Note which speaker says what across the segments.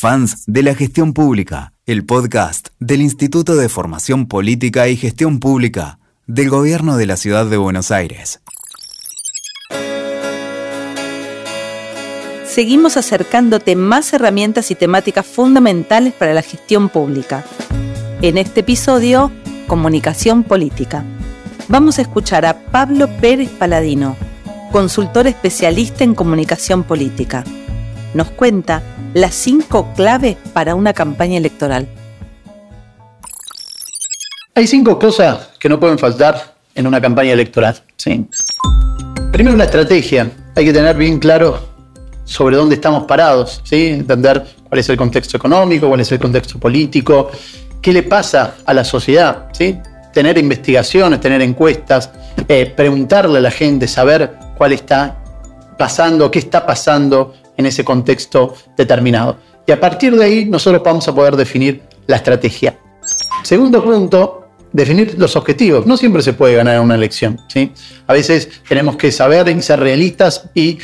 Speaker 1: Fans de la Gestión Pública, el podcast del Instituto de Formación Política y Gestión Pública del Gobierno de la Ciudad de Buenos Aires.
Speaker 2: Seguimos acercándote más herramientas y temáticas fundamentales para la gestión pública. En este episodio, Comunicación Política. Vamos a escuchar a Pablo Pérez Paladino, consultor especialista en comunicación política. Nos cuenta las cinco claves para una campaña electoral.
Speaker 3: Hay cinco cosas que no pueden faltar en una campaña electoral. ¿sí? Primero, la estrategia. Hay que tener bien claro sobre dónde estamos parados, ¿sí? entender cuál es el contexto económico, cuál es el contexto político, qué le pasa a la sociedad. ¿sí? Tener investigaciones, tener encuestas, eh, preguntarle a la gente, saber cuál está pasando, qué está pasando en ese contexto determinado. Y a partir de ahí nosotros vamos a poder definir la estrategia. Segundo punto, definir los objetivos. No siempre se puede ganar una elección. ¿sí? A veces tenemos que saber y ser realistas y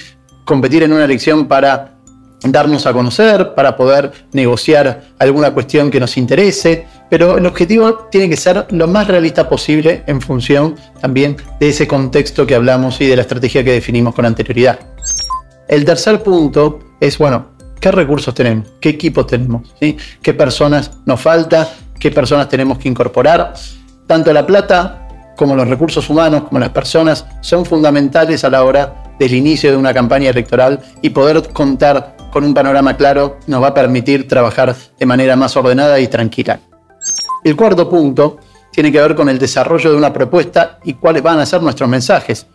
Speaker 3: competir en una elección para darnos a conocer, para poder negociar alguna cuestión que nos interese, pero el objetivo tiene que ser lo más realista posible en función también de ese contexto que hablamos y de la estrategia que definimos con anterioridad. El tercer punto es, bueno, ¿qué recursos tenemos? ¿Qué equipos tenemos? ¿Sí? ¿Qué personas nos falta? ¿Qué personas tenemos que incorporar? Tanto la plata como los recursos humanos, como las personas, son fundamentales a la hora del inicio de una campaña electoral y poder contar con un panorama claro nos va a permitir trabajar de manera más ordenada y tranquila. El cuarto punto tiene que ver con el desarrollo de una propuesta y cuáles van a ser nuestros mensajes.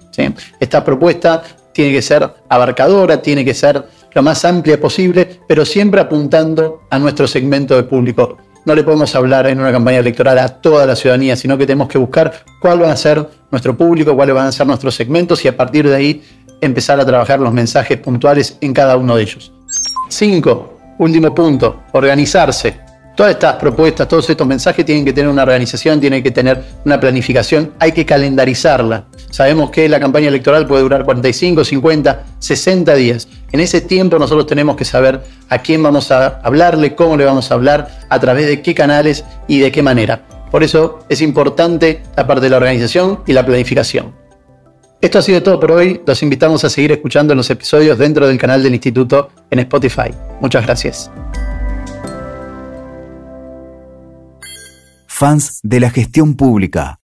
Speaker 3: Esta propuesta tiene que ser abarcadora, tiene que ser lo más amplia posible, pero siempre apuntando a nuestro segmento de público. No le podemos hablar en una campaña electoral a toda la ciudadanía, sino que tenemos que buscar cuál va a ser nuestro público, cuáles van a ser nuestros segmentos y a partir de ahí empezar a trabajar los mensajes puntuales en cada uno de ellos. Cinco, último punto, organizarse. Todas estas propuestas, todos estos mensajes tienen que tener una organización, tienen que tener una planificación, hay que calendarizarla. Sabemos que la campaña electoral puede durar 45, 50, 60 días. En ese tiempo nosotros tenemos que saber a quién vamos a hablarle, cómo le vamos a hablar, a través de qué canales y de qué manera. Por eso es importante la parte de la organización y la planificación. Esto ha sido todo por hoy. Los invitamos a seguir escuchando los episodios dentro del canal del Instituto en Spotify. Muchas gracias.
Speaker 1: fans de la gestión pública.